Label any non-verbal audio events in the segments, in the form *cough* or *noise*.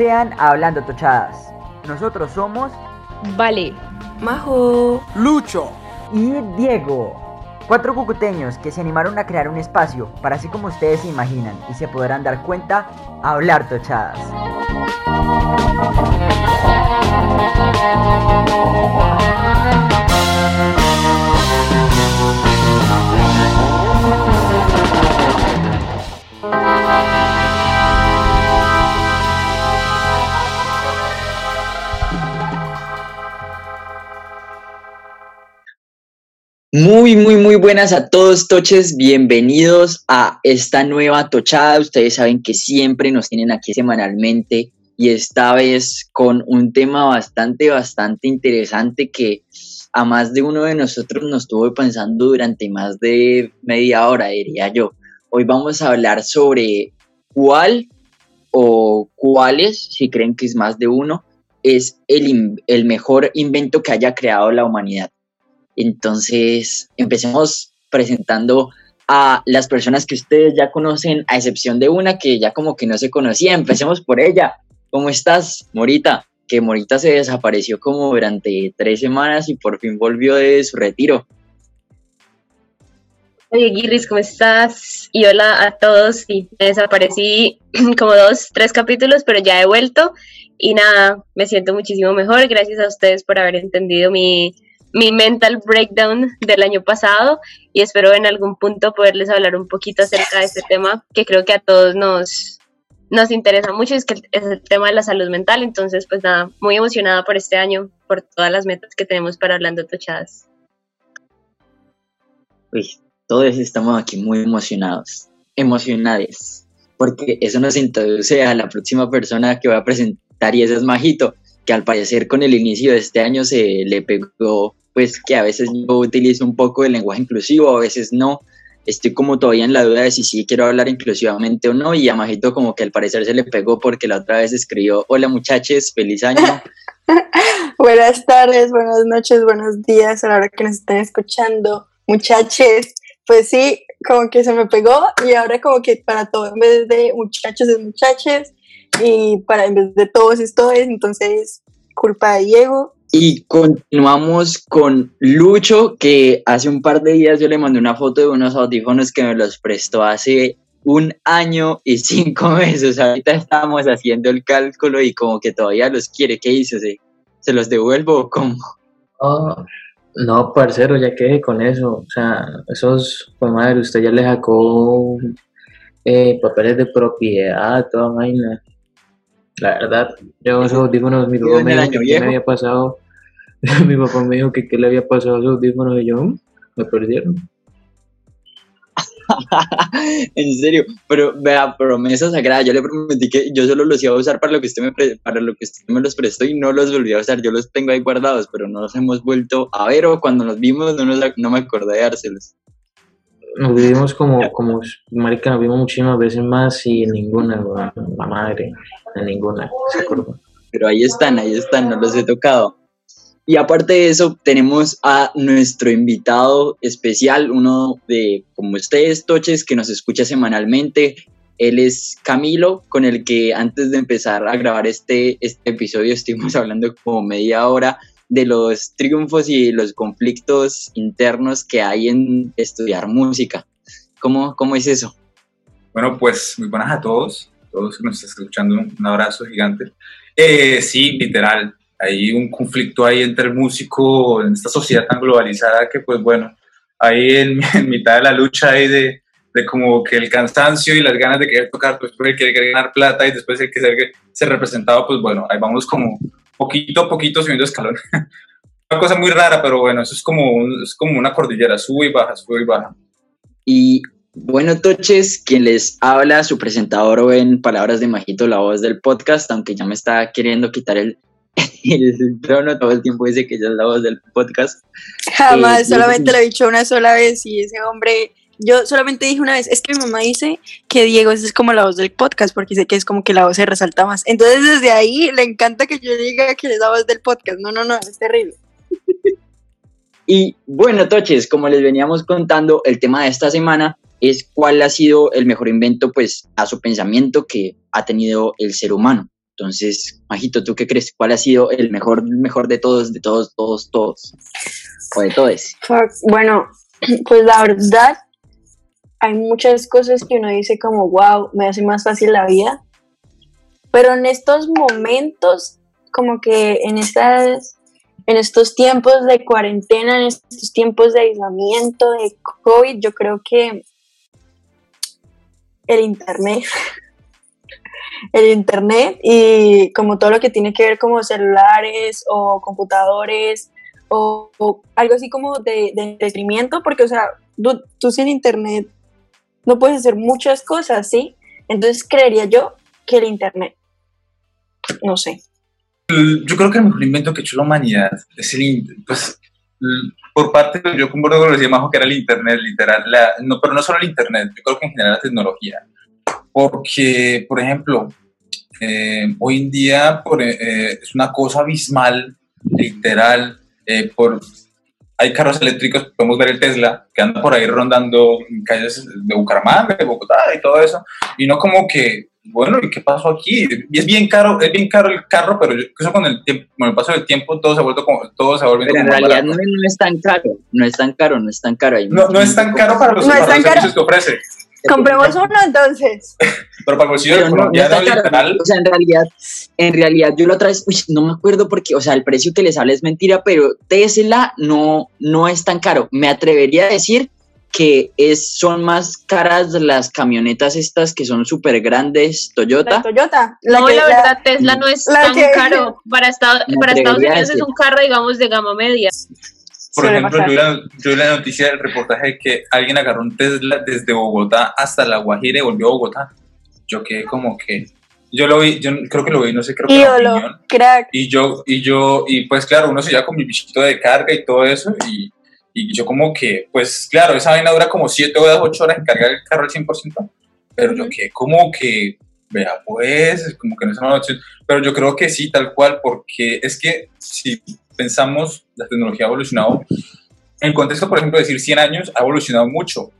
Sean Hablando Tochadas. Nosotros somos Vale, Majo, Lucho. y Diego. Cuatro cucuteños que se animaron a crear un espacio para así como ustedes se imaginan y se podrán dar cuenta, hablar tochadas. Muy, muy, muy buenas a todos, Toches. Bienvenidos a esta nueva Tochada. Ustedes saben que siempre nos tienen aquí semanalmente y esta vez con un tema bastante, bastante interesante que a más de uno de nosotros nos estuvo pensando durante más de media hora, diría yo. Hoy vamos a hablar sobre cuál o cuáles, si creen que es más de uno, es el, el mejor invento que haya creado la humanidad. Entonces, empecemos presentando a las personas que ustedes ya conocen, a excepción de una que ya como que no se conocía. Empecemos por ella. ¿Cómo estás, Morita? Que Morita se desapareció como durante tres semanas y por fin volvió de su retiro. oye Guirris, ¿cómo estás? Y hola a todos. Sí, me desaparecí *clears throat* como dos, tres capítulos, pero ya he vuelto. Y nada, me siento muchísimo mejor. Gracias a ustedes por haber entendido mi, mi mental breakdown del año pasado. Y espero en algún punto poderles hablar un poquito acerca de este tema que creo que a todos nos, nos interesa mucho. Es que es el tema de la salud mental. Entonces, pues nada, muy emocionada por este año, por todas las metas que tenemos para Hablando Tochadas. Uy, todos estamos aquí muy emocionados, emocionados, porque eso nos introduce a la próxima persona que voy a presentar y ese es Majito, al parecer con el inicio de este año se le pegó, pues que a veces yo utilizo un poco el lenguaje inclusivo, a veces no. Estoy como todavía en la duda de si sí quiero hablar inclusivamente o no y a Majito como que al parecer se le pegó porque la otra vez escribió, hola muchachos, feliz año. *laughs* buenas tardes, buenas noches, buenos días a la hora que nos estén escuchando. Muchachos, pues sí, como que se me pegó y ahora como que para todo, en vez de muchachos es muchachos y para en vez de todos es todos, entonces culpa de Diego. Y continuamos con Lucho, que hace un par de días yo le mandé una foto de unos audífonos que me los prestó hace un año y cinco *laughs* meses. Ahorita estamos haciendo el cálculo y como que todavía los quiere. ¿Qué hizo? ¿Se, se los devuelvo o cómo? Oh, no, parcero, ya quedé con eso. O sea, esos, pues madre, usted ya le sacó eh, papeles de propiedad, toda vaina. La verdad, yo esos audífonos, mi papá me dijo que me había pasado. *laughs* mi papá me dijo que qué le había pasado a esos audífonos y yo, "Mm, me perdieron. *laughs* en serio, pero vea, promesa sagrada, yo le prometí que yo solo los iba a usar para lo que usted me, pre- para lo que usted me los prestó y no los volví a usar, yo los tengo ahí guardados, pero no los hemos vuelto a ver o cuando nos vimos no, nos, no me acordé de dárselos. Nos vivimos como, como, marica, nos vimos muchísimas veces más y en ninguna, la madre, en ninguna, se acordó. pero ahí están, ahí están, no los he tocado. Y aparte de eso, tenemos a nuestro invitado especial, uno de, como ustedes, Toches, que nos escucha semanalmente. Él es Camilo, con el que antes de empezar a grabar este, este episodio estuvimos hablando como media hora de los triunfos y los conflictos internos que hay en estudiar música. ¿Cómo, cómo es eso? Bueno, pues muy buenas a todos, todos que nos están escuchando, un abrazo gigante. Eh, sí, literal, hay un conflicto ahí entre el músico en esta sociedad tan globalizada que pues bueno, ahí en, *laughs* en mitad de la lucha ahí de, de como que el cansancio y las ganas de querer tocar, pues porque quiere ganar plata y después el que ser, ser representado, pues bueno, ahí vamos como poquito a poquito subiendo escalón. *laughs* Una cosa muy rara, pero bueno, eso es como, un- es como una cordillera, sube y baja, sube y baja. Y bueno, Toches, quien les habla, su presentador o en palabras de Majito, la voz del podcast, aunque ya me está queriendo quitar el, *laughs* el trono, todo el tiempo dice que ella es la voz del podcast. Jamás, Eh, solamente lo he dicho una sola vez y ese hombre, yo solamente dije una vez, es que mi mamá dice que Diego es como la voz del podcast porque dice que es como que la voz se resalta más. Entonces desde ahí le encanta que yo diga que es la voz del podcast. No, no, no, es terrible. Y bueno, Toches, como les veníamos contando, el tema de esta semana es cuál ha sido el mejor invento, pues, a su pensamiento que ha tenido el ser humano. Entonces, Majito, ¿tú qué crees? ¿Cuál ha sido el mejor, mejor de todos, de todos, todos, todos? O de todos. Bueno, *clears throat* pues la verdad, hay muchas cosas que uno dice como, wow, me hace más fácil la vida. Pero en estos momentos, como que en estas en estos tiempos de cuarentena, en estos tiempos de aislamiento, de COVID, yo creo que el Internet, *laughs* el Internet y como todo lo que tiene que ver como celulares o computadores o, algo así como de, entretenimiento, porque, o sea, tú, sin Internet no puedes hacer muchas cosas, ¿sí? Entonces creería yo que el Internet, no sé. Yo creo que el mejor invento que ha hecho la humanidad es el, pues, por parte, yo concuerdo con lo que decía que era el Internet, literal, no, pero no solo el Internet, yo creo que en general la tecnología, porque, por ejemplo, eh, hoy en día eh, es una cosa abismal, literal, eh, por, hay carros eléctricos, podemos ver el Tesla, que anda por ahí rondando en calles de Bucaramanga, de Bogotá y todo eso, y no como que bueno, ¿y qué pasó aquí? Y es bien caro, es bien caro el carro, pero yo, eso con el tiempo, con el paso del tiempo todo se ha vuelto como, todo se ha vuelto pero en realidad no, es tan caro, no es tan caro, no es tan caro. no, no es tan caro para los, no servicios que ofrece. Compremos uno entonces. *laughs* Pero para el bolsillo del colombiano literal. O sea, en realidad, en realidad yo la otra vez, uy, no me acuerdo porque, o sea, el precio que les habla es mentira, pero Tesla no, no es tan caro. Me atrevería a decir que es, son más caras las camionetas estas que son súper grandes, Toyota. Toyota. no, la, verdad, Tesla no es tan caro. *laughs* Para, Estados, para Estados Unidos es un carro, digamos, de gama media. Por ejemplo, yo vi, la, noticia del reportaje de que alguien agarró un Tesla desde Bogotá hasta La Guajira y volvió a Bogotá. Yo quedé como que... Yo lo vi, yo creo que lo vi, no sé, creo que opinión. Crack. Y yo, y yo, y pues claro, uno se lleva con mi bichito de carga y todo eso, y y yo como que, pues claro, esa vaina dura como 7 horas, 8 horas en cargar el carro al 100%, pero yo que como que, vea pues, como que no es una opción, pero yo creo que sí, tal cual, porque es que si pensamos, la tecnología ha evolucionado, en el contexto, por ejemplo, de decir 100 años, ha evolucionado mucho.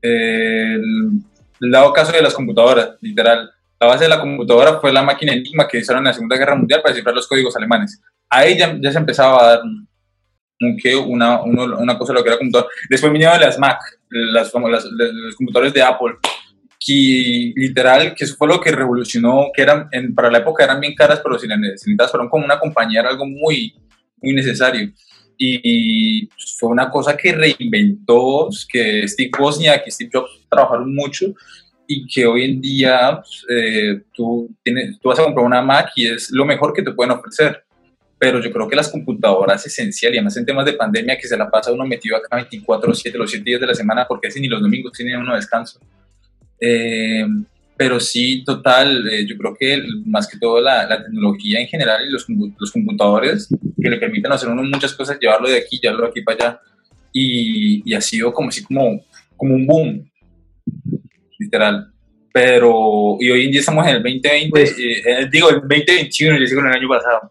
El, dado caso de las computadoras, literal, la base de la computadora fue la máquina Enigma que hicieron en la Segunda Guerra Mundial para descifrar los códigos alemanes. Ahí ya, ya se empezaba a dar que una, una cosa lo que era computador. Después vinieron las Mac, las, las, los computadores de Apple, que literal, que eso fue lo que revolucionó, que eran, en, para la época eran bien caras, pero si las necesitas, fueron como una compañía, era algo muy, muy necesario. Y, fue una cosa que reinventó, que Steve Wozniak y Steve Jobs trabajaron mucho y que hoy en día pues, eh, tú, tienes, tú vas a comprar una Mac y es lo mejor que te pueden ofrecer pero yo creo que las computadoras esencial y además en temas de pandemia que se la pasa uno metido acá 24 7 los 7 días de la semana porque así ni los domingos tienen uno descanso eh, pero sí total eh, yo creo que más que todo la, la tecnología en general y los, los, computadores que le permiten hacer uno muchas cosas llevarlo de aquí llevarlo de aquí para allá y, y ha sido como así como como un boom literal pero y hoy en día estamos en el 2020, pues, eh, eh, digo el 2021, yo sigo en el año pasado.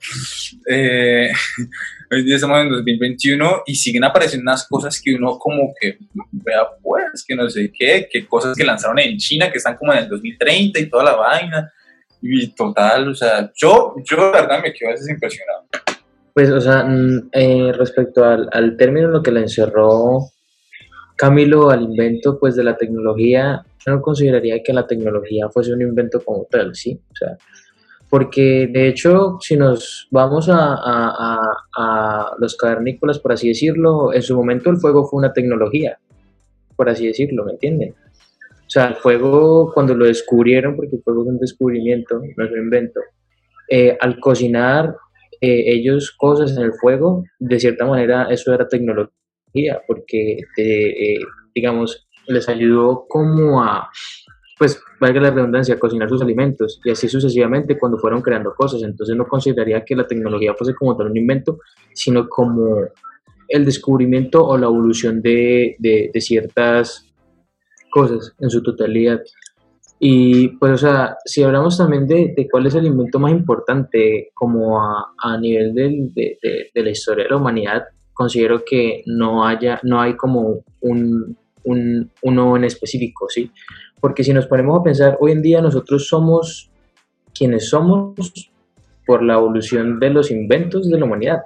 Eh, *laughs* hoy en día estamos en el 2021 y siguen apareciendo unas cosas que uno como que vea pues, que no sé qué, que cosas que lanzaron en China que están como en el 2030 y toda la vaina. Y total, o sea, yo, yo la verdad me quedo a veces impresionado. Pues, o sea, mm, respecto al, al término lo que le encerró Camilo al invento pues de la tecnología, yo no consideraría que la tecnología fuese un invento como tal, ¿sí? O sea, porque de hecho, si nos vamos a, a, los cavernícolas, por así decirlo, en su momento el fuego fue una tecnología, por así decirlo, ¿me entienden? O sea, el fuego, cuando lo descubrieron, porque el fuego es un descubrimiento, no es un invento, eh, al cocinar eh, ellos cosas en el fuego, de cierta manera eso era tecnología porque, eh, digamos, les ayudó como a, pues, valga la redundancia, cocinar sus alimentos y así sucesivamente cuando fueron creando cosas. Entonces no consideraría que la tecnología fuese como tal un invento, sino como el descubrimiento o la evolución de, de, ciertas cosas en su totalidad. Y pues, o sea, si hablamos también de, de cuál es el invento más importante como a, a nivel de, de, la historia de la humanidad, considero que no haya, no hay como un, un, uno en específico, ¿sí? Porque si nos ponemos a pensar, hoy en día nosotros somos quienes somos por la evolución de los inventos de la humanidad.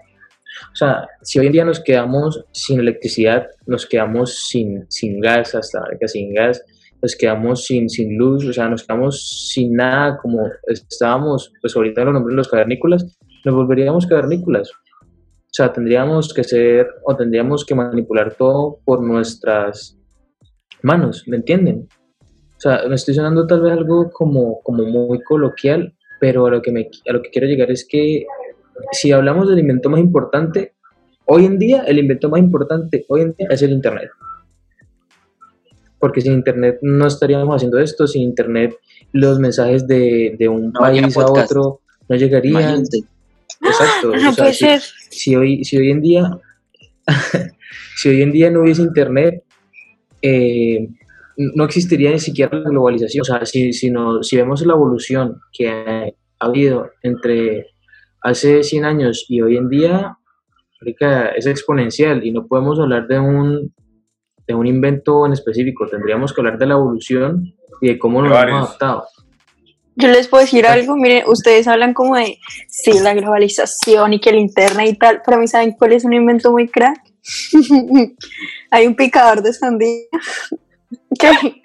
O sea, si hoy en día nos quedamos sin electricidad, nos quedamos sin, sin gas, hasta ahora sin gas, nos quedamos sin, sin luz, o sea, nos quedamos sin nada como estábamos, pues ahorita lo nombré los cavernícolas, nos volveríamos cavernícolas. O sea, tendríamos que ser o tendríamos que manipular todo por nuestras manos, ¿me entienden? O sea, me estoy sonando tal vez algo como, como muy coloquial, pero a lo, que me, a lo que quiero llegar es que si hablamos del invento más importante, hoy en día, el invento más importante hoy en día es el Internet. Porque sin Internet no estaríamos haciendo esto, sin Internet los mensajes de, de un país a otro no llegarían. Exacto. *laughs* No puede si, ser. si hoy, si hoy en día, *laughs* si hoy en día no hubiese Internet, eh, no existiría ni siquiera la globalización. O sea, si, si, no, si vemos la evolución que ha, habido entre hace 100 años y hoy en día, es exponencial y no podemos hablar de un, de un invento en específico, tendríamos que hablar de la evolución y de cómo nos hemos adaptado. Yo les puedo decir algo, miren, ustedes hablan como de, sí, la globalización y que el internet y tal, para mí, ¿saben cuál es un invento muy crack? *laughs* Hay un picador de sandía que, *laughs*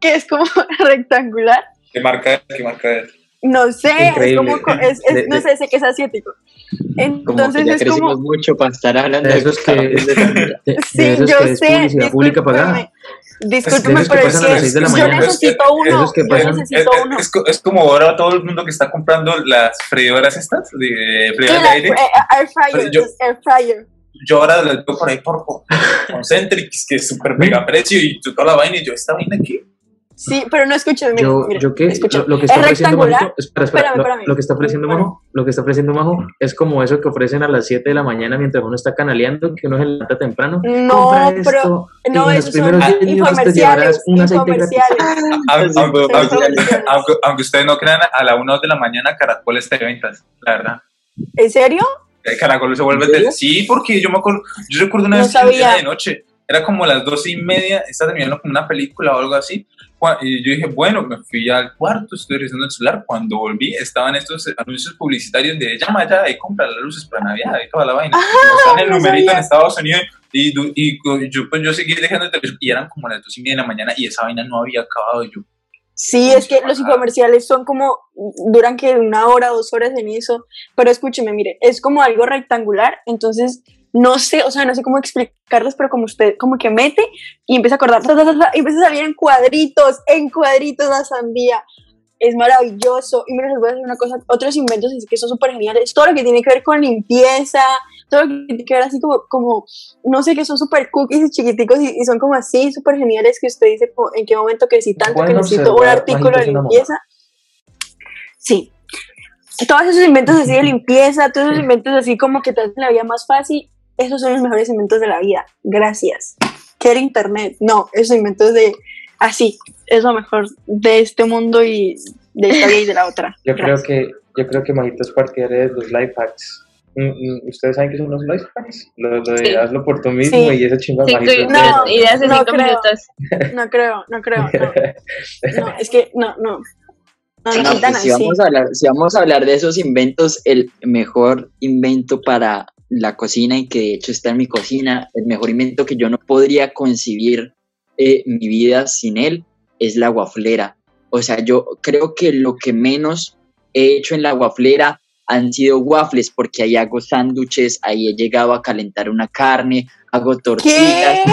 que es como *laughs* rectangular. ¿Qué marca es? ¿Qué marca es? No sé, es Increíble. como, co- es, es- De- no de- sé, sé que es asiático. Como que Entonces ya es crecimos como, mucho para estar hablando De esos que, de de- *laughs* de sí, esos yo que es sé, publicidad pública pagada. discúlpeme, pero es pasan a las seis de la que yo necesito Es- uno, yo necesito Es, uno. es es como ahora todo el mundo que está comprando las freidoras estas, de freidoras de la aire. air air fryer, yo- air fryer. Yo ahora las veo por ahí por por Concentrix, que es súper mega precio y toda la vaina. Y yo, ¿esta vaina qué? Sí, pero no escuchen, miren, Yo, yo qué, lo, lo que es está ofreciendo rectangular. Majo, espera, espera, Espérame, lo, espérame. lo que está ofreciendo Majo, lo que está ofreciendo Majo es como eso que ofrecen a las 7 de la mañana mientras uno está canaleando, que uno se levanta temprano. No, pero esto, no, en los esos son primeros 10 minutos te llevarás infomerciales, un aceite gratis. infomerciales. Aunque, aunque- aunque ustedes no crean, a la 1 de la mañana Caracol está de ventas, la verdad. ¿En serio? Eh, Caracol se vuelve de... Sí, porque yo me acuerdo, yo recuerdo una No vez que era de noche, era como las doce y media, estaba terminando como una película o algo así, y yo dije, bueno, me fui al cuarto, estoy revisando el celular, cuando volví estaban estos anuncios publicitarios de llama ya y compra las luces para Navidad y toda la vaina, Mostraban el no numerito sabía. en Estados Unidos y, y co- yo, pues, yo seguí dejando el teléfono y eran como las dos y media de la mañana y esa vaina no había acabado y yo, Sí, es que los infomerciales son como, duran que una hora, dos horas en eso, pero escúcheme, mire, es como algo rectangular, entonces no sé, o sea, no sé cómo explicarles, pero como usted como que mete y empieza a acordar, y empieza a salir en cuadritos, en cuadritos la sandía. Es maravilloso. Y mira, les voy a decir una cosa, otros inventos así que son súper geniales, todo lo que tiene que ver con limpieza, todo lo que que ver así como, como no sé, que son súper cookies y chiquiticos y, y son como así, súper geniales que usted dice como, en qué momento crecí tanto que necesito un artículo de limpieza. Sí. Todos esos inventos así de limpieza, todos esos inventos así como que te hacen la vida más fácil, esos son los mejores inventos de la vida. Gracias. ¿Qué era internet? No, esos inventos de así, es lo mejor de este mundo y de esta vida y de la otra. *laughs* Yo creo que, yo creo que Majito es partidario de los life hacks. Mm, ¿Ustedes saben qué son los life hacks? Lo, lo de Sí. hazlo por tú mismo Sí. y ese chingón Cinco Majito. No, ideas- de no cinco creo. minutos. No creo, no creo, no. No, es que no, no. No, no, pues si, vamos a hablar, si vamos a hablar de esos inventos, el mejor invento para la cocina y que de hecho está en mi cocina, el mejor invento que yo no podría concebir eh, mi vida sin él es la guaflera. O sea, yo creo que lo que menos he hecho en la guaflera han sido waffles, porque ahí hago sándwiches, ahí he llegado a calentar una carne, hago tortillas. *laughs*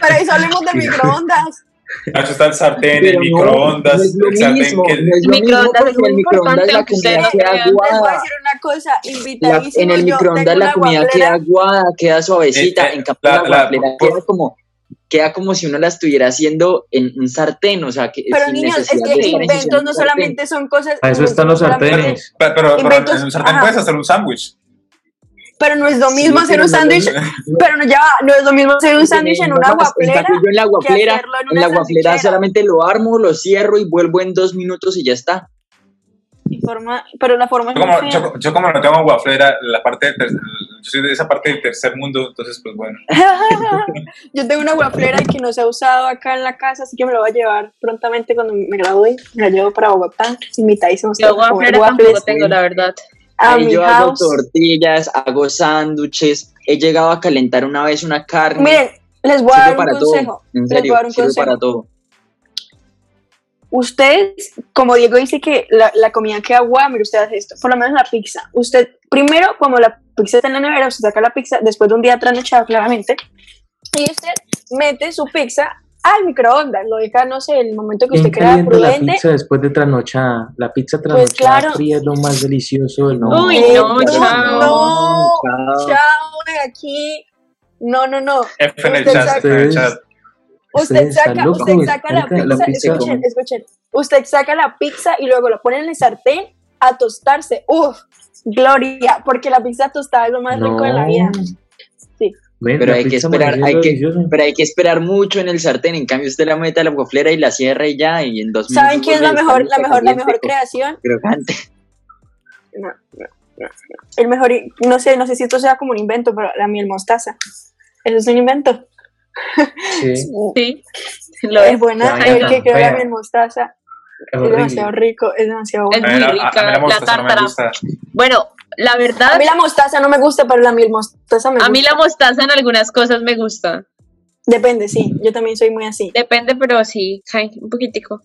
Para eso hablemos de microondas. Nacho está el sartén, Pero el microondas, no es lo el sartén mismo, que... no es lo mismo Microondas porque el la comida queda crean. Les voy a aguada. decir una cosa, La- invitadísimo. en el yo microondas la comida guaflera. queda aguada, queda suavecita. Eh, eh, en cambio, la- la, la- queda como queda como si uno la estuviera haciendo en un sartén, o sea, que Pero sin niños, es que inventos no solamente son cosas. Para eso están no los sartenes. Pero, pero, pero Inventos, en un sartén ajá. puedes hacer un sándwich. Pero no es lo Sí, mismo hacer un sándwich. Pero no, ya no es lo mismo hacer un sándwich en una en guaplera. yo en la guaflera, hacerlo en en la solamente lo armo, lo cierro y vuelvo en dos minutos y ya está. Forma- pero la forma es Yo como, yo, yo como no tengo guaflera, la parte yo soy de esa parte del tercer mundo, entonces pues bueno. *laughs* Yo tengo una guaflera que no se ha usado acá en la casa, así que me lo voy a llevar prontamente cuando me gradúe. Me la llevo para Bogotá. Yo todos a comer guaflera tampoco tengo, la verdad. a Ahí mi yo hago tortillas, hago sándwiches, he llegado a calentar una vez una carne. Miren, les voy a dar un para consejo. todo. En Les serio, voy a dar un consejo. para todo. Ustedes, como Diego dice que la, la comida queda guapa, mire, usted hace esto, por lo menos la pizza. Usted, primero, como la pizza está en la nevera, usted saca la pizza después de un día trasnochado, claramente, y usted mete su pizza al microondas, lo deja, no sé, el momento que ¿Quién usted crea calienta la prudente. pizza después de trasnochada? La pizza Pues trasnochada claro. fría es lo más delicioso del mundo. Uy, no, chao. no, Chao. aquí. No, no, no. F en el Usted chat. Usted saca, usted saca la la pizza, pizza- escuchen, escuchen. Usted saca la pizza y luego lo pone en el sartén a tostarse. Uf, gloria, porque la pizza tostada es lo más rico de la vida. Ven, Pero hay que esperar, hay que, pero hay que esperar mucho en el sartén. En cambio, usted la mete a la goflera y la cierra y ya, y en dos ¿Saben minutos quién es la mejor, la mejor, la mejor creación? crocante. No, no, no. El mejor, no sé, no sé si esto sea como un invento, pero la miel mostaza. Eso es un invento. Sí, *laughs* Sí, lo es buena. Ya, El que creó la miel mostaza es es demasiado rico, es demasiado Es bueno. Mí muy la- a- a rica mí la la mostaza no me tártara. gusta. Bueno, la verdad, A mí la mostaza no me gusta, pero la miel mostaza me gusta. a mí la mostaza en algunas cosas me gusta. Depende, sí. Yo también soy muy así. Depende, pero sí, ay, un poquitico.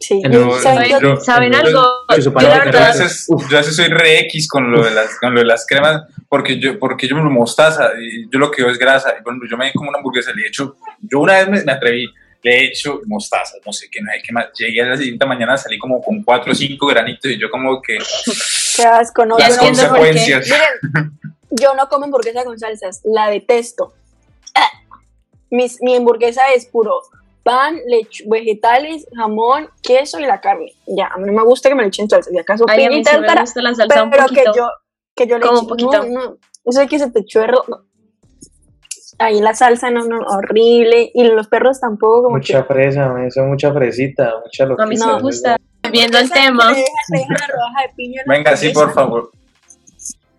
Sí. ¿saben yo- qué? yo- ¿Saben yo- algo? yo- Yo yo- la yo- Yo a verdad, veces, yo a veces soy re X con lo de las, con lo de las cremas, porque yo, porque yo me lo mostaza, y yo lo que veo es grasa. Y bueno, yo me como una hamburguesa, le he hecho, yo una vez me, me atreví, le he hecho mostaza, no sé qué, no sé qué más. Llegué a la siguiente mañana, salí como con 4 o 5 granitos, y yo como que *laughs* Qué asco, no. Las yo no- consecuencias. Miren, *laughs* yo no como hamburguesa con salsas, la detesto. Ah. Mis- mi hamburguesa es puro pan, leche, vegetales, jamón, queso y la carne. Ya, a mí no me gusta que me le echen salsas. Y acaso Ay, a mí sí me gusta la salsa un pero que yo, que yo le Como eche- un poquito. No, no. Eso es que se te echó erro- no. Ahí la salsa, no, no, horrible. Y los perros tampoco, como Mucha fresa, me hizo mucha fresita, mucha A mí No. me gusta. que... Viendo el tema, Venga, sí, por favor.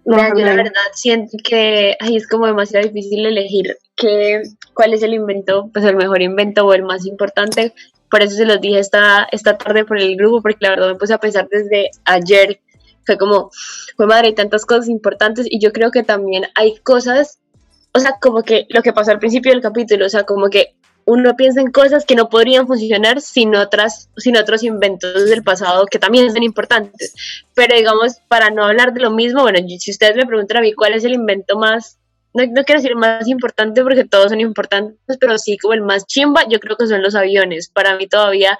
No, yo la verdad siento que ay, es como demasiado difícil elegir que, cuál es el invento, pues el mejor invento o el más importante. Por eso se los dije esta, esta tarde por el grupo, porque la verdad me puse a pensar desde ayer. Fue como, fue madre, hay tantas cosas importantes y yo creo que también hay cosas, o sea, como que lo que pasó al principio del capítulo, o sea, como que uno piensa en cosas que no podrían funcionar sin otras, sin otros inventos del pasado que también son importantes pero digamos, para no hablar de lo mismo, bueno, si ustedes me preguntan a mí cuál es el invento más, no, no quiero decir más importante porque todos son importantes, pero sí como el más chimba, yo creo que son los aviones. Para mí todavía,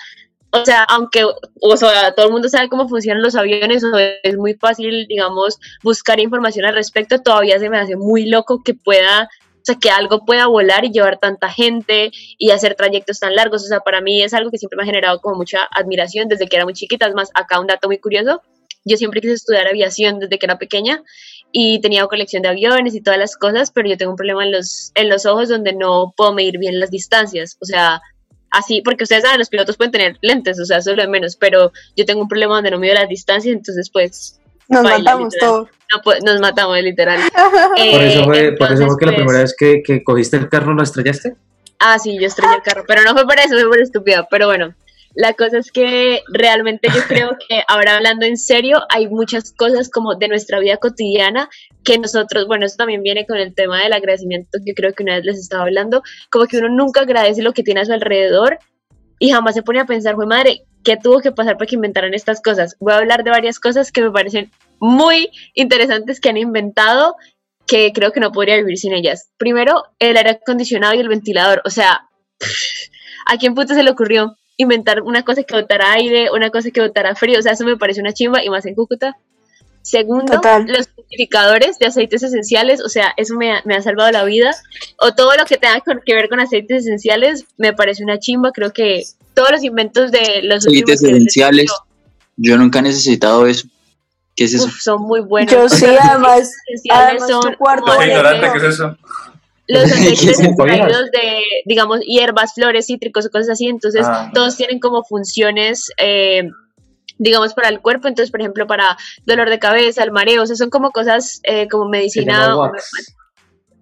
o sea, aunque o sea, todo el mundo sabe cómo funcionan los aviones, o es muy fácil, digamos, buscar información al respecto, todavía se me hace muy loco que pueda... O sea, que algo pueda volar y llevar tanta gente y hacer trayectos tan largos. O sea, para mí es algo que siempre me ha generado como mucha admiración desde que era muy chiquita. Es más, acá un dato muy curioso yo siempre quise estudiar aviación desde que era pequeña y tenía colección de aviones y todas las cosas, pero yo tengo un problema en los, en los ojos donde no puedo medir bien las distancias. O sea, así, porque ustedes saben, los pilotos pueden tener lentes, o sea, eso es lo de menos, pero yo tengo un problema donde no mido las distancias, entonces pues Nos Baila, matamos literal. todos. no nos matamos literal. *laughs* Por Eh, eso fue, por eso fue que la pues, primera vez que, que cogiste el carro lo estrellaste. Ah, sí, yo estrellé el carro, pero no fue por eso, fue por estúpida. Pero bueno, la cosa es que realmente yo creo que ahora hablando en serio, hay muchas cosas como de nuestra vida cotidiana que nosotros, bueno, eso también viene con el tema del agradecimiento que creo que una vez les estaba hablando, como que uno nunca agradece lo que tiene a su alrededor y jamás se pone a pensar, fue madre, ¿qué tuvo que pasar para que inventaran estas cosas? Voy a hablar de varias cosas que me parecen muy interesantes que han inventado que creo que no podría vivir sin ellas. Primero, el aire acondicionado y el ventilador. O sea, *laughs* ¿a quién puto se le ocurrió inventar una cosa que botara aire, una cosa que botara frío? O sea, eso me parece una chimba y más en Cúcuta. Segundo, Total. los purificadores de aceites esenciales, o sea, eso me ha, me ha salvado la vida. O todo lo que tenga que ver con aceites esenciales, me parece una chimba. Creo que todos los inventos de los Aceites esenciales. Yo nunca he necesitado eso. ¿Qué es eso? uf, son muy buenos. Yo sí, además, además son tu cuarto Bueno, ignorante, no. ¿qué es eso? Los aceites *laughs* ¿Qué son extraídos de, digamos, hierbas, flores, cítricos o cosas así, entonces Ah. todos tienen como funciones, eh, digamos, para el cuerpo, entonces, por ejemplo, para dolor de cabeza, el mareo, o sea, son como cosas eh, como medicina,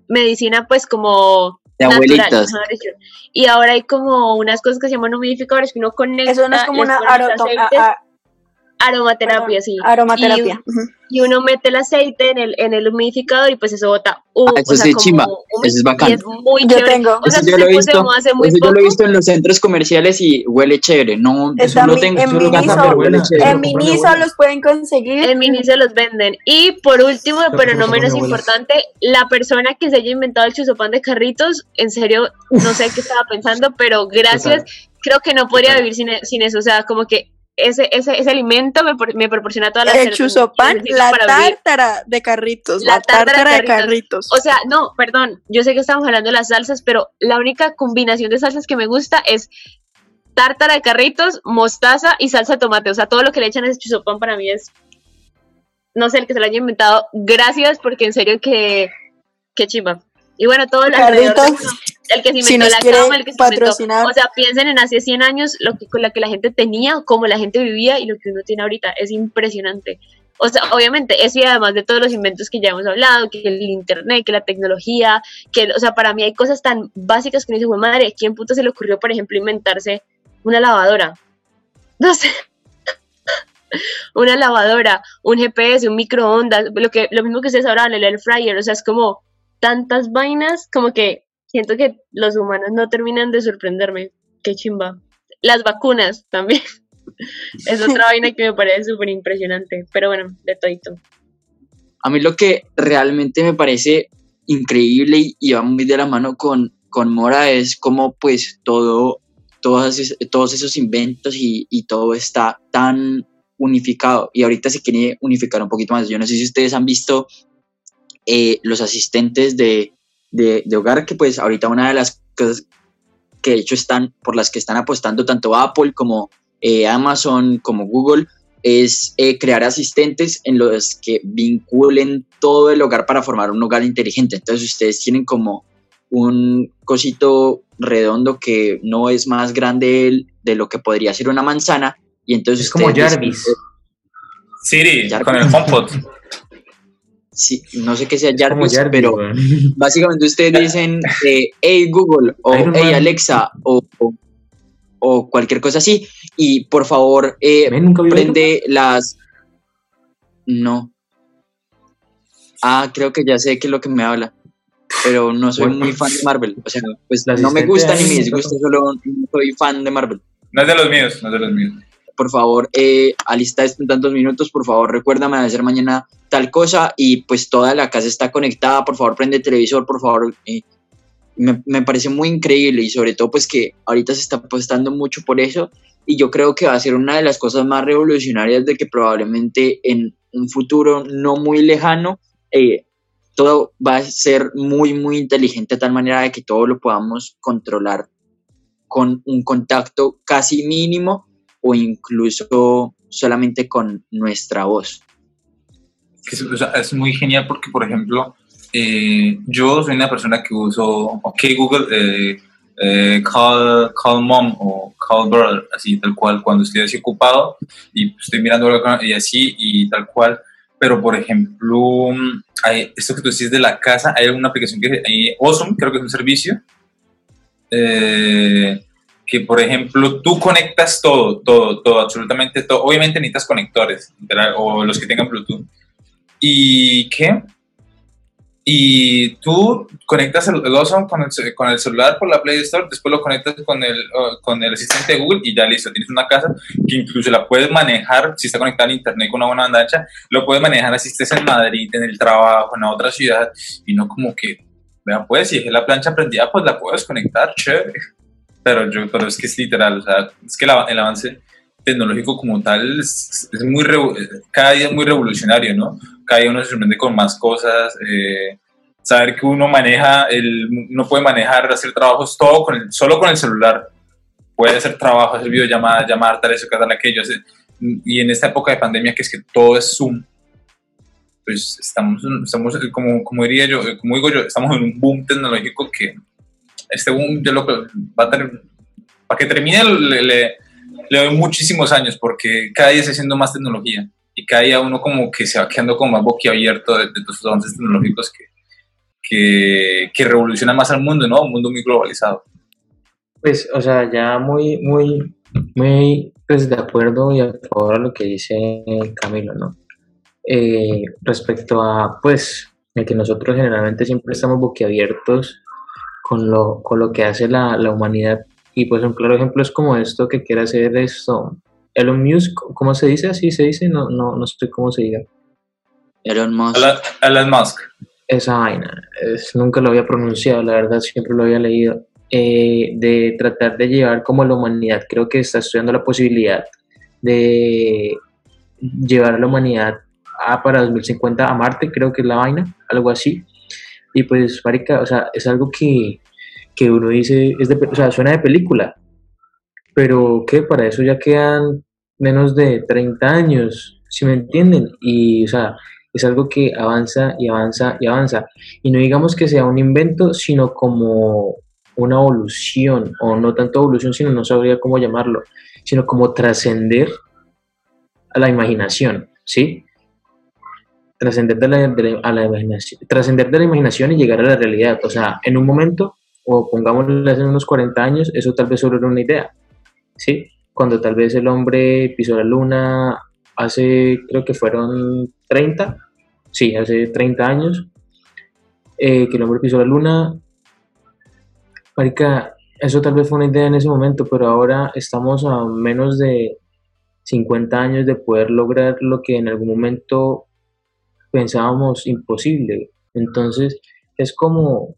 medicina pues como de abuelitas. Y ahora hay como unas cosas que se llaman humidificadores que uno conecta. Eso no es como una aromaterapia, sí. Aromaterapia. Y, uno mete el aceite en el, en el humidificador y pues eso bota. Uh, ah, eso sí, chimba. eso es bacán. es muy yo tengo. O sea, eso yo lo he visto, eso yo lo he visto en los centros comerciales y huele chévere. No, eso no tengo. En Miniso, en Miniso los pueden conseguir. En Miniso los venden. Y por último, pero no menos importante, la persona que se haya inventado el chuzopán de carritos, en serio, no sé qué estaba pensando, pero gracias. Creo que no podría vivir sin, sin eso. O sea, como que ese, ese, ese alimento me, me proporciona toda la El chuzopán, la tártara de carritos, la, tártara, de, carritos. O sea, no, perdón, yo sé que estamos hablando de las salsas, pero la única combinación de salsas que me gusta es tártara de carritos, mostaza y salsa de tomate. O sea, todo lo que le echan a ese chuzopán para mí es, no sé, el que se lo haya inventado. Gracias, porque en serio que, qué chimba. Y bueno, todo el Carritos, el que se inventó la cama, el que se inventó. O sea, piensen en hace 100 años lo que, con la que la gente tenía, cómo la gente vivía y lo que uno tiene ahorita. Es impresionante. O sea, obviamente, eso y además de todos los inventos que ya hemos hablado, que el internet, que la tecnología, que, o sea, para mí hay cosas tan básicas que uno dice, madre, ¿quién puto se le ocurrió, por ejemplo, inventarse una lavadora? No sé. *laughs* una lavadora, un GPS, un microondas, lo, que, lo mismo que ustedes hablaban, el air fryer, o sea, es como tantas vainas, como que siento que los humanos no terminan de sorprenderme. Qué chimba. Las vacunas también. *laughs* es otra vaina que me parece súper impresionante. Pero bueno, de todito. A mí lo que realmente me parece increíble y va muy de la mano con, con Mora es como pues todo, todos, todos esos inventos y, y todo está tan unificado y ahorita se quiere unificar un poquito más. Yo no sé si ustedes han visto eh, los asistentes de, de, hogar, que pues ahorita una de las cosas que de hecho están, por las que están apostando tanto Apple como eh, Amazon, como Google, es eh, crear asistentes en los que vinculen todo el hogar para formar un hogar inteligente. Entonces ustedes tienen como un cosito redondo que no es más grande de lo que podría ser una manzana y entonces es como Jarvis. Siri, con el HomePod. *laughs* sí, no sé qué sea Jarvis, pero *laughs* básicamente ustedes dicen, eh, hey Google o hey Alexa o, o, cualquier cosa así. Y por favor eh, prende las... No. Ah, creo que ya sé qué es lo que me habla, pero no soy muy fan de Marvel. O sea, pues no me gusta ni me disgusta, solo soy fan de Marvel. No es de los míos, no es de los míos. Por favor, eh, alista esto en tantos minutos, por favor, recuérdame de hacer mañana tal cosa y pues toda la casa está conectada, por favor, prende el televisor, por favor. Eh, me, me, parece muy increíble y sobre todo pues que ahorita se está apostando mucho por eso y yo creo que va a ser una de las cosas más revolucionarias de que probablemente en un futuro no muy lejano eh, todo va a ser muy muy inteligente de tal manera de que todo lo podamos controlar con un contacto casi mínimo o incluso solamente con nuestra voz. Es, muy genial porque, por ejemplo, eh, yo soy una persona que uso, ok, Google, eh, eh, call, call mom o call brother, así tal cual, cuando estoy así ocupado y estoy mirando y así y tal cual. Pero, por ejemplo, hay, esto que tú decís de la casa, hay una aplicación que hay Awesome, creo que es un servicio, eh, que, por ejemplo, tú conectas todo, todo, todo, absolutamente todo. Obviamente necesitas conectores, o los que tengan Bluetooth. ¿Y qué? Y tú conectas el, Awesome con el, con el celular por la Play Store, después lo conectas con el, con el asistente de Google y ya listo. Tienes una casa que incluso la puedes manejar, si está conectada a internet con una buena banda ancha, lo puedes manejar así estés en Madrid, en el trabajo, en otra ciudad, y no como que, vean, pues, si es la plancha prendida, pues la puedes conectar, chévere pero, yo, pero es que es literal, o sea, es que el avance tecnológico como tal es, muy, cada día es muy revolucionario, ¿no? Cada día uno se sorprende con más cosas, eh, saber que uno maneja, el, uno puede manejar, hacer trabajos todo con el, solo con el celular, puede hacer trabajo, hacer videollamadas, llamar, tal, eso, tal, aquello, y en esta época de pandemia que es que todo es Zoom, pues estamos, estamos como, como diría yo, como digo yo, estamos en un boom tecnológico que este boom yo lo va a tener, para que termine le doy muchísimos años porque cada día se haciendo más tecnología y cada día uno como que se va quedando como más boquiabierto de, de los avances tecnológicos que, que, que revolucionan más al mundo, ¿no? Un mundo muy globalizado. Pues, o sea, ya muy, muy, muy pues, de acuerdo y a favor a lo que dice Camilo, ¿no? Eh, respecto a, pues, de que nosotros generalmente siempre estamos boquiabiertos con lo, con lo que hace la, la humanidad. Y pues un claro ejemplo es como esto que quiere hacer esto. Elon Musk, ¿cómo se dice? Así se dice, no, no, no sé cómo se diga. Elon Musk. Elon, Elon Musk. Esa vaina, es, nunca lo había pronunciado, la verdad, siempre lo había leído. Eh, de tratar de llevar como la humanidad, creo que está estudiando la posibilidad de llevar a la humanidad a para 2050 a Marte, creo que es la vaina, algo así. Y pues, marica, o sea, es algo que, que uno dice, es de, o sea, suena de película, pero que para eso ya quedan menos de 30 años, si me entienden, y o sea, es algo que avanza y avanza y avanza, y no digamos que sea un invento, sino como una evolución, o no tanto evolución, sino no sabría cómo llamarlo, sino como trascender a la imaginación, ¿sí? Trascender de la, de a la imaginación, trascender de la imaginación y llegar a la realidad, o sea, en un momento, o pongámosle hace unos 40 años, eso tal vez solo era una idea, ¿sí? Cuando tal vez el hombre pisó la luna hace, creo que fueron 30, sí, hace 30 años, eh, que el hombre pisó la luna. Marica, eso tal vez fue una idea en ese momento, pero ahora estamos a menos de 50 años de poder lograr lo que en algún momento pensábamos imposible. Entonces, es como,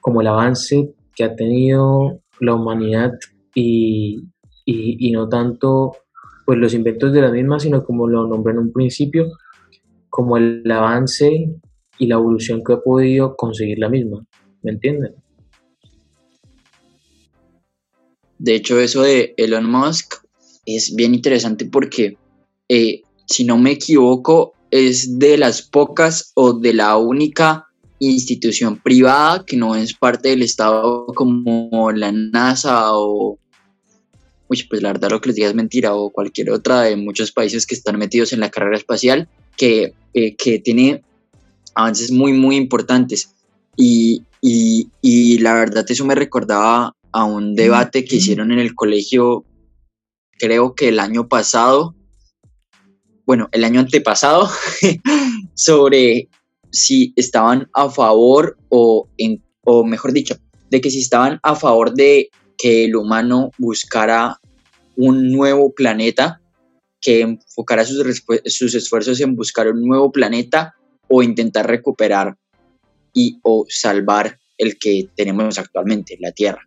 como el avance que ha tenido la humanidad y, y, no tanto pues los inventos de la misma, sino como lo nombré en un principio, como el avance y la evolución que ha podido conseguir la misma. ¿Me entienden? De hecho, eso de Elon Musk es bien interesante porque, eh, si no me equivoco, es de las pocas o de la única institución privada que no es parte del Estado como la NASA o, uy, pues la verdad lo que les diga es mentira, o cualquier otra de muchos países que están metidos en la carrera espacial, que, eh, que tiene avances muy, muy importantes. Y, y, y la verdad eso me recordaba a un debate que hicieron en el colegio, creo que el año pasado, bueno, el año antepasado, *laughs* sobre si estaban a favor o, en, o mejor dicho, de que si estaban a favor de que el humano buscara un nuevo planeta, que enfocara sus, sus esfuerzos en buscar un nuevo planeta o intentar recuperar y o salvar el que tenemos actualmente, la Tierra.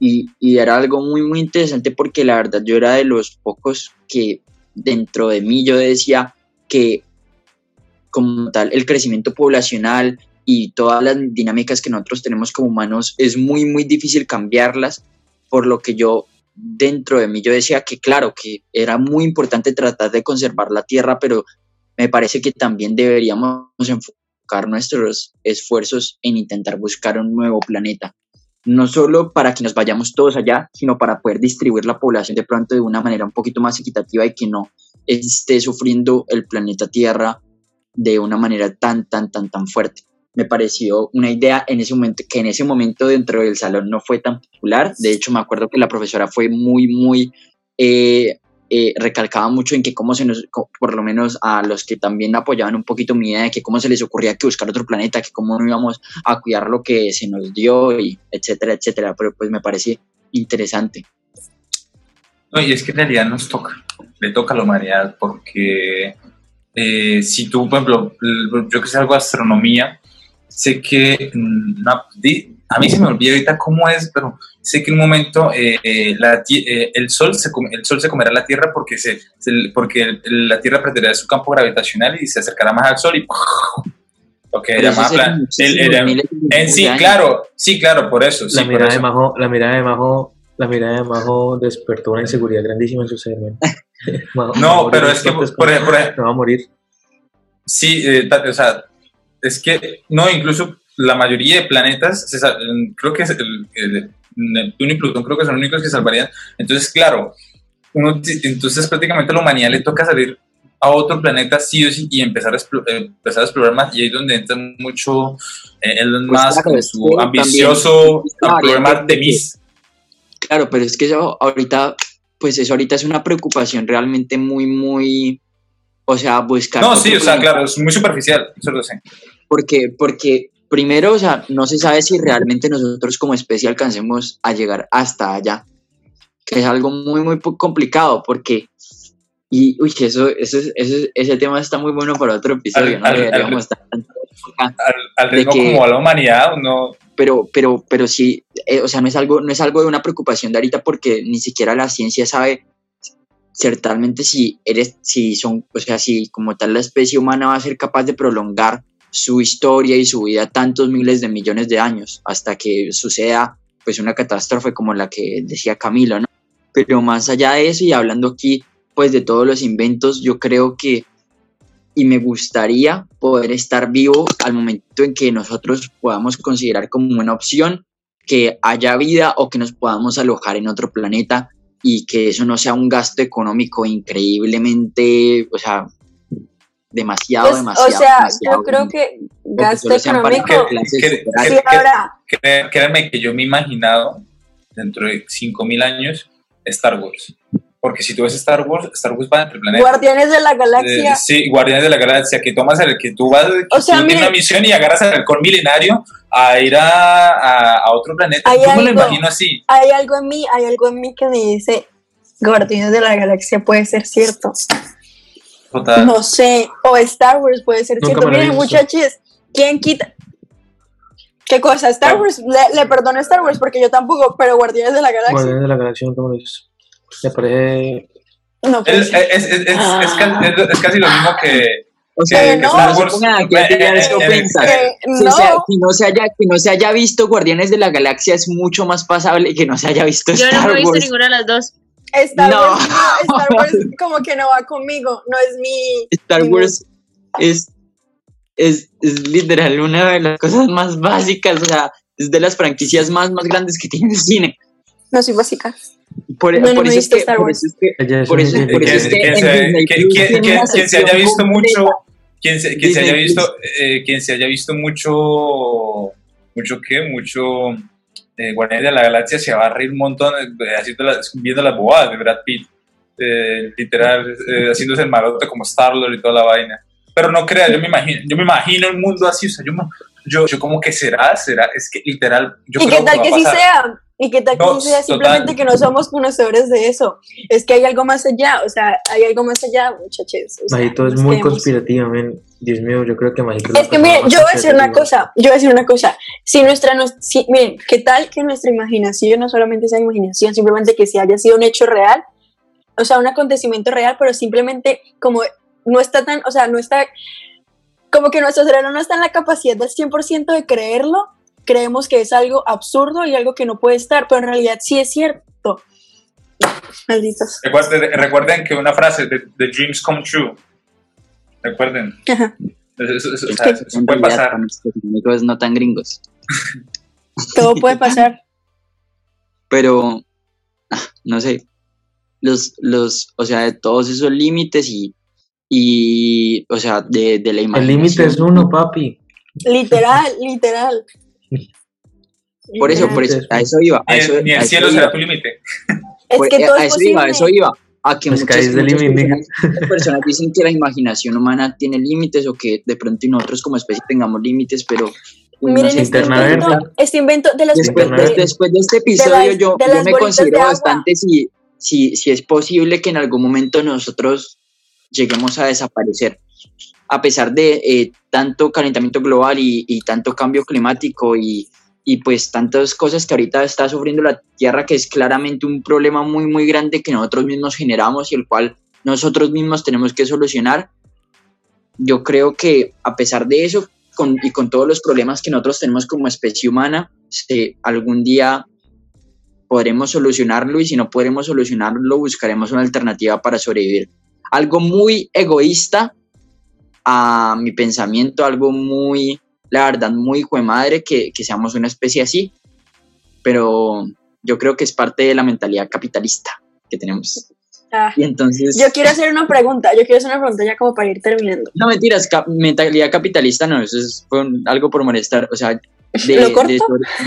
Y, y era algo muy, muy interesante porque la verdad yo era de los pocos que dentro de mí yo decía que como tal el crecimiento poblacional y todas las dinámicas que nosotros tenemos como humanos es muy, muy difícil cambiarlas, por lo que yo dentro de mí yo decía que claro, que era muy importante tratar de conservar la Tierra, pero me parece que también deberíamos enfocar nuestros esfuerzos en intentar buscar un nuevo planeta. No solo para que nos vayamos todos allá, sino para poder distribuir la población de pronto de una manera un poquito más equitativa y que no esté sufriendo el planeta Tierra de una manera tan, tan, tan, tan fuerte. Me pareció una idea en ese momento, que en ese momento dentro del salón no fue tan popular. De hecho, me acuerdo que la profesora fue muy, muy, eh, eh, recalcaba mucho en que cómo se nos, por lo menos a los que también apoyaban un poquito mi idea de que cómo se les ocurría que buscar otro planeta, que cómo no íbamos a cuidar lo que se nos dio, y etcétera, etcétera. Pero pues me parece interesante. No, y es que en realidad nos toca, le toca a la humanidad, porque eh, si tú, por ejemplo, yo que sé algo de astronomía, sé que, mm, no, di- a mí se me olvida ahorita cómo es, pero sé que en un momento eh, eh, la eh, el, sol se come- el Sol se comerá la Tierra porque, se, se- porque el- la Tierra perderá su campo gravitacional y se acercará más al Sol y... *laughs* Lo que llamaba plan- el- el- miles de en sí, años. claro, sí, claro, por eso. Sí, la, por mirada de eso. Majo, la mirada de Majo, la mirada de Majo despertó una inseguridad grandísima en su ser. *laughs* No, Majo pero es que, por ejemplo, por ejemplo, me va a morir. Sí, eh, o sea, es que, no, incluso la mayoría de planetas, se creo que el- el- Neptuno y Plutón creo que son los únicos que salvarían. Entonces, claro, uno, entonces prácticamente a la humanidad le toca salir a otro planeta sí o sí y empezar a, explorar, empezar a explorar más y ahí es donde entra mucho eh, Elon Pues Musk claro, su ambicioso también- problema variante de mis Claro, pero es que eso ahorita, pues eso ahorita es una preocupación realmente muy, muy, o sea, buscar. no sí o sea claro es muy superficial eso lo sé Porque, porque primero, o sea, no se sabe si realmente nosotros como especie alcancemos a llegar hasta allá, que es algo muy, muy complicado, porque, y, uy, eso, eso, eso- ese tema está muy bueno para otro episodio, Al- ¿no? al- al- estar al, al ritmo que- como a la humanidad uno pero, pero, pero sí, eh, o sea, no es algo, no es algo de una preocupación de ahorita porque ni siquiera la ciencia sabe certamente si eres, si son, o sea, si como tal la especie humana va a ser capaz de prolongar su historia y su vida tantos miles de millones de años hasta que suceda pues una catástrofe como la que decía Camilo, ¿no? Pero más allá de eso y hablando aquí pues de todos los inventos, yo creo que y me gustaría poder estar vivo al momento en que nosotros podamos considerar como una opción que haya vida o que nos podamos alojar en otro planeta y que eso no sea un gasto económico increíblemente, o sea, demasiado, Pues, demasiado. o sea, demasiado yo creo que que gasto para económico. clases que-. Sí, créanme que yo me he imaginado dentro de 5000 años Star Wars porque si tú ves Star Wars Star Wars va entre planetas Guardianes de la Eh, Galaxia. sí, Guardianes de la Galaxia, que tomas el que tú vas, que O sea, tú tienes una misión y agarras al halcón milenario a ir a, a- a otro planeta. Hay Yo me lo algo- imagino así. Hay algo en mí, hay algo en mí que me dice Guardianes de la Galaxia puede ser cierto. Total. No sé, o Star Wars puede ser Nunca cierto. Miren, muchachos, ¿quién quita? ¿Qué cosa? Star Wars, le, le perdono a Star Wars porque yo tampoco, pero Guardianes de la Galaxia, Guardianes de la Galaxia nunca me lo. Me parece. no puede Es, ser. es- es- es- es ca- es- es casi lo mismo que. O sea, que no. no se aquí a tirar no, que no haya, que no se haya visto Guardianes de la Galaxia es mucho más pasable que no se haya visto Yo no Star me he visto Wars. ninguna de las dos. Star, no. Wars, no, Star Wars *laughs* como que no va conmigo, no es mi... Star mi Wars es, es, es literal una de las cosas más básicas, o sea, es de las franquicias más, más grandes que tiene el cine. No soy básica. Por, No, no por eso es que, Star por eso es que, por eso, por eso es que quien en se, haya visto completa. mucho. Quien se, quien se haya visto, eh, quien se haya visto mucho, mucho qué, mucho eh, Guardianes de la Galaxia se va a reír un montón eh, haciendo las- viendo las bobadas de Brad Pitt, eh, literal, eh, haciéndose el malote como Star-Lord y toda la vaina. Pero no crea, yo me imagino, yo me imagino el mundo así, o sea, yo, yo, yo como que será, será, es que literal, yo ¿Y creo qué tal que a sí sea? ¿Y qué tal que No, sea? Simplemente total. que no somos conocedores de eso. Es que hay algo más allá, o sea, hay algo más allá, muchachos. o sea, Majito es muy conspirativa, men. Dios mío, yo creo que Majito la Es que miren, yo voy a decir una cosa, yo voy a decir una cosa. Si nuestra, nos- si- miren, ¿qué tal que nuestra imaginación no solamente sea imaginación, simplemente que si haya sido un hecho real, o sea, un acontecimiento real, pero simplemente como no está tan, o sea, no está, como que nuestro cerebro no está en la capacidad del 100% de creerlo, creemos que es algo absurdo y algo que no puede estar, pero en realidad sí es cierto. Malditos. Recuerden, recuerden que una frase de, de Dreams Come True, recuerden, Ajá. eso, puede pasar. amigos no tan gringos. Todo puede *laughs* pasar. pero ah, no sé, los, los, o sea, de todos esos límites y, y o sea, de, de la El imaginación. límite es uno, papi. Literal, literal. *laughs* Por eso, por eso, a eso iba. A Ni eso, el, ni el a eso cielo será tu límite. *laughs* Es que eh, todo a es eso iba, a eso iba. A que The muchas, sky is the muchas personas, muchas personas dicen que la imaginación humana tiene límites o que de pronto y nosotros como especie tengamos límites, pero no Miren sé, este invento, este invento de las después, de, después de este episodio las- yo, de yo me considero bastante si, si, si es posible que en algún momento nosotros lleguemos a desaparecer. A pesar de eh, tanto calentamiento global y, tanto cambio climático y, pues tantas cosas que ahorita está sufriendo la Tierra, que es claramente un problema muy, muy grande que nosotros mismos generamos y el cual nosotros mismos tenemos que solucionar. Yo creo que a pesar de eso y con todos los problemas que nosotros tenemos como especie humana, algún día podremos solucionarlo y si no podremos solucionarlo, buscaremos una alternativa para sobrevivir. Algo muy egoísta a mi pensamiento, algo muy, la verdad, muy hijo de madre que, que seamos una especie así, pero, yo creo que es parte de la mentalidad capitalista que tenemos. Ah, Y entonces... yo quiero hacer una pregunta, yo quiero hacer una pregunta ya como para ir terminando. No, mentiras, mentalidad capitalista no, eso es, fue un- algo por molestar, o sea, de, ¿Lo corto? de,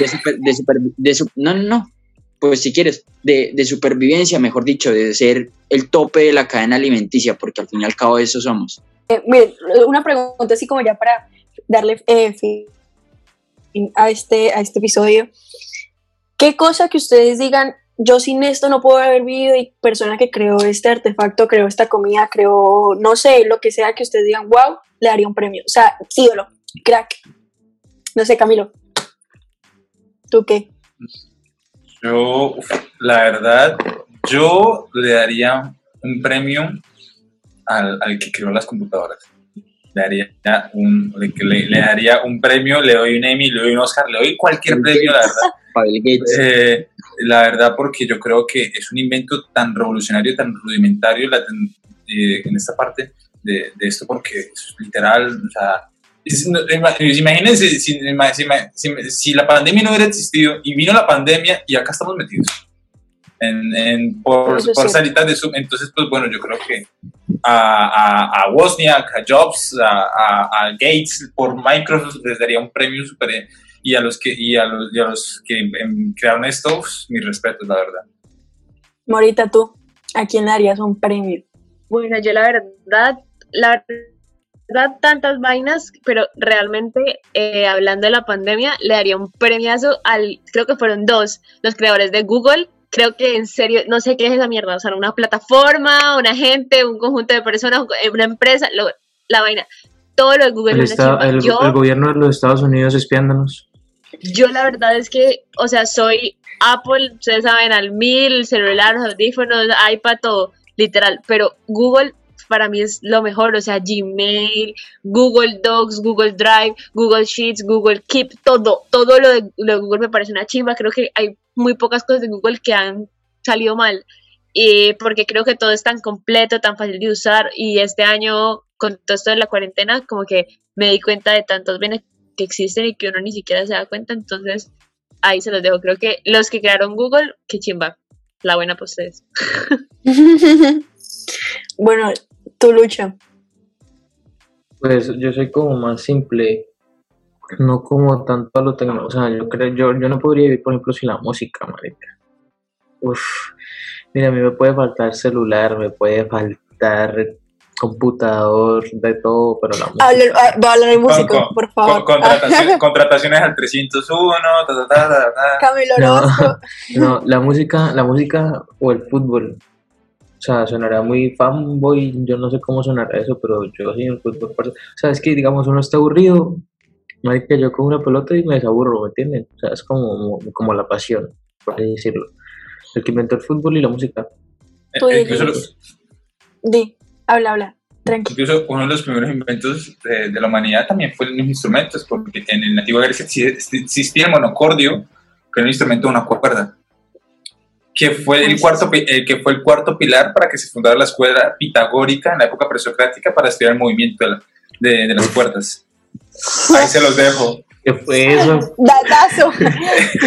super- de super- de su- no, no, no, pues si quieres, de, de supervivencia, mejor dicho, de ser el tope de la cadena alimenticia, porque al fin y al cabo eso somos. Eh, una pregunta así como ya para darle eh, fin a este, a este episodio. ¿Qué cosa que ustedes digan, yo sin esto no puedo haber vivido y persona que creó este artefacto, creó esta comida, creó, no sé, lo que sea que ustedes digan, wow, le daría un premio? O sea, ídolo, crack. No sé, Camilo. ¿Tú qué? Yo, la verdad, yo le daría un premio al, al que creó las computadoras. Le daría, un, le, le- le daría un premio, le doy un Emmy, le doy un Oscar, le doy cualquier premio, la verdad. *laughs* Eh, la verdad, porque yo creo que es un invento tan revolucionario, tan rudimentario la eh, en esta parte de, de esto, porque es literal, o sea, es- no, imagínense si, si, si- si la pandemia no hubiera existido y vino la pandemia y acá estamos metidos en, en- por, por de Zoom. Entonces, pues bueno, yo creo que a, a, a Wozniak, a Jobs, a, a- a Gates por Microsoft les daría un premio super y a los que y a los, y a los que em, crearon esto, pues, mis respetos, la verdad. Morita, tú, ¿a quién le darías un premio? Bueno, yo la verdad, la verdad, tantas vainas, pero realmente, eh, hablando de la pandemia, le daría un premiazo al, creo que fueron dos, los creadores de Google. Creo que en serio, no sé qué es esa mierda, o sea, una plataforma, una gente, un conjunto de personas, eh, una empresa, lo- la vaina. Todo lo de Google El, es una esta- chimba. el, Yo- el gobierno de los Estados Unidos espiándonos. yo la verdad es que, o sea, soy Apple, ustedes saben, al mil, celular, audífonos, iPad, todo, literal, pero Google para mí es lo mejor, o sea, Gmail, Google Docs, Google Drive, Google Sheets, Google Keep, todo, todo lo de, lo de Google me parece una chimba, creo que hay muy pocas cosas de Google que han salido mal, eh, porque creo que todo es tan completo, tan fácil de usar, y este año, con todo esto de la cuarentena, como que me di cuenta de tantos beneficios que existen y que uno ni siquiera se da cuenta, entonces ahí se los dejo. Creo que los que crearon Google, qué chimba. La buena para ustedes. *laughs* bueno, tu lucha. Pues yo soy como más simple, no como tanto a lo tecnológico. O sea, yo creo, yo, yo no podría vivir, por ejemplo, sin la música, marica. Uf, mira, a mí me puede faltar celular, me puede faltar computador, de todo, pero la música. Habla- ah, va a hablar el músico, Con- con- por favor. contratación- *laughs* contrataciones al 301, ta, ta, ta. Camilo No. *laughs* No, la música, la música o el fútbol. O sea, sonará muy fanboy, yo no sé cómo sonará eso, pero yo sí el fútbol. O sea, es que digamos uno está aburrido, marica, yo cojo una pelota y me desaburro, ¿me entienden? O sea, es como, como la pasión, por así decirlo. El que inventó el fútbol y la música. Tú, Eh, incluso, los- Di, habla, habla. Tranquilo. incluso uno de los primeros inventos de, de la humanidad también fue los instrumentos, porque en la antigua Grecia exi- existía el monocordio, que era un instrumento de una cuerda, que fue el cuarto, pi- eh, que fue el cuarto pilar para que se fundara la escuela pitagórica en la época presocrática para estudiar el movimiento de, la- de- de las cuerdas. Ahí se los dejo. ¿Qué fue eso? *laughs* Datazo.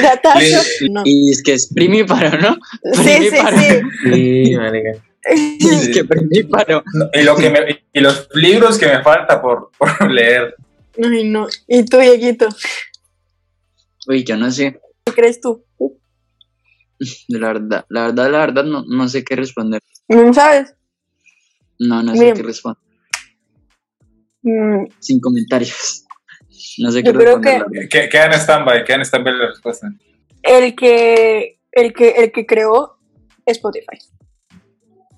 Datazo. No. Y es que es primíparo, ¿no? Sí, sí, sí. Sí, marica. Y es que primíparo. No, Y, lo que me- y los libros que me falta por, por leer. Ay, no. ¿Y tú, Dieguito? Uy, yo no sé. ¿Qué crees tú? La verdad, la verdad, la verdad, no, no sé qué responder. ¿No sabes? No, no sé qué responder. Mm, Sin comentarios. No sé Yo qué creo que-. Que, queda en stand-by, queda en stand-by la respuesta. el que, el que, el que creó Spotify.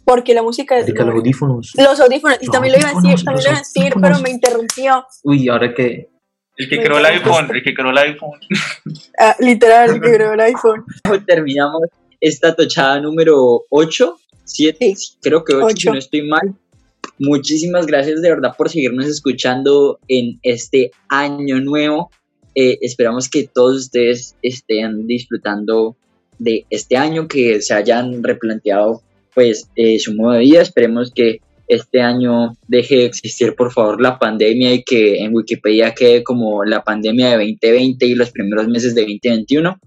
Porque la música es. Los audífonos. Los audífonos, y también lo iba a decir, también lo iba a decir, pero me interrumpió. Uy, ahora que. El que creó el iPhone, el que creó el iPhone. *laughs* Ah, literal, el que creó el iPhone. Terminamos esta tochada número 8, 7, Sí. creo que 8, si no estoy mal. Muchísimas gracias de verdad por seguirnos escuchando en este año nuevo. Eh, esperamos que todos ustedes estén disfrutando de este año, que se hayan replanteado pues eh, su modo de vida. Esperemos que este año deje de existir por favor la pandemia y que en Wikipedia quede como la pandemia de 2020 y los primeros meses de 2021.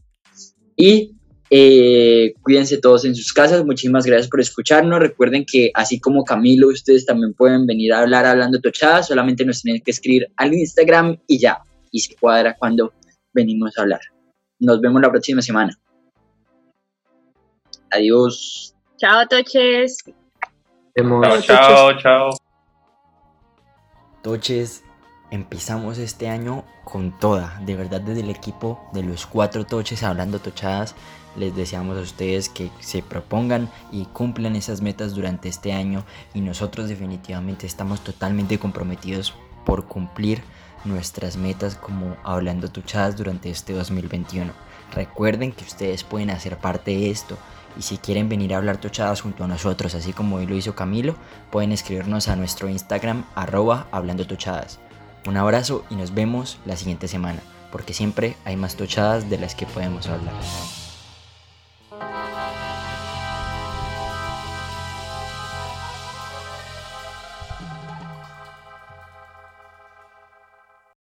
Y Eh, cuídense todos en sus casas. Muchísimas gracias por escucharnos. Recuerden que así como Camilo, ustedes también pueden venir a hablar hablando tochadas. Solamente nos tienen que escribir al Instagram y ya. Y se cuadra cuando venimos a hablar. Nos vemos la próxima semana. Adiós. Chao, Toches. Chao, chao, chao. Toches, empezamos este año con toda. De verdad, desde el equipo de los cuatro Toches hablando tochadas, les deseamos a ustedes que se propongan y cumplan esas metas durante este año. Y nosotros definitivamente estamos totalmente comprometidos por cumplir nuestras metas como hablando tochadas durante este 2021. Recuerden que ustedes pueden hacer parte de esto. Y si quieren venir a hablar tochadas junto a nosotros, así como hoy lo hizo Camilo, pueden escribirnos a nuestro Instagram arroba hablando tochadas. Un abrazo y nos vemos la siguiente semana, porque siempre hay más tochadas de las que podemos hablar. Bye.